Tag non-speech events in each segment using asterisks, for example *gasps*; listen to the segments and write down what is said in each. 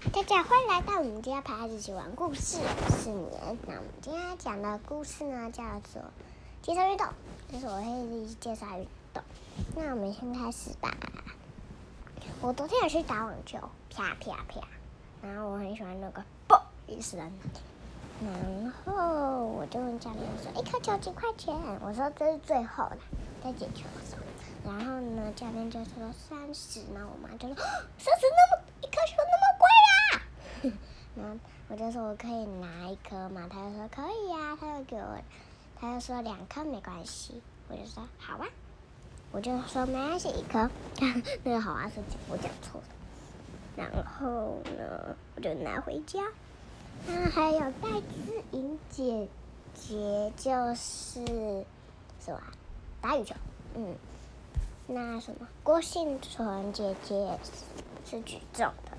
大家欢迎来到我们今天陪孩子一起玩故事四年。那我们今天讲的故事呢，叫做介绍运动，就是我会介绍运动。那我们先开始吧。我昨天有去打网球，啪啪啪，然后我很喜欢那个啵一声，然后我就问教练说：“一颗球几块钱？”我说：“这是最后了，在捡球的时候。”然后呢，教练就说三十，然后我妈就说：“三 *gasps* 十那么一颗球那么贵呀、然后我就说我可以拿一颗嘛，他就说可以呀、他就给我，他就说两颗没关系，我就说好啊，我就说没关系一颗，那个好啊是我讲错了，然后呢我就拿回家，那还有戴资颖姐姐就是什么打羽球，嗯。那什么，郭幸存姐姐是举重的，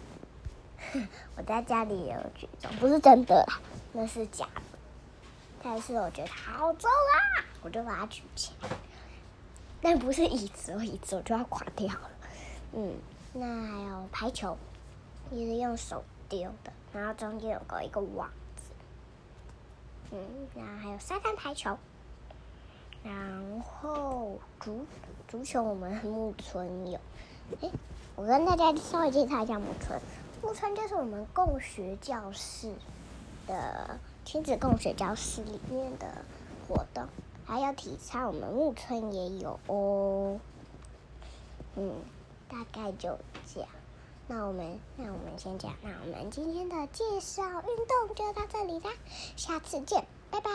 *laughs* 我在家里也有举重，不是真的啦，那是假的。但是我觉得好重啊，我就把它举起来。但不是椅子哦，椅子我就要垮掉了。嗯，那还有排球，也是用手丢的，然后中间有个一个网子。嗯，然后还有沙滩排球。然后足足球我们木村有，诶，我跟大家稍微介绍一下木村。木村就是我们共学教室的亲子共学教室里面的活动，还有体操，我们木村也有哦。嗯，大概就这样。那我们那我们先讲，那我们今天的介绍运动就到这里啦，下次见，拜拜。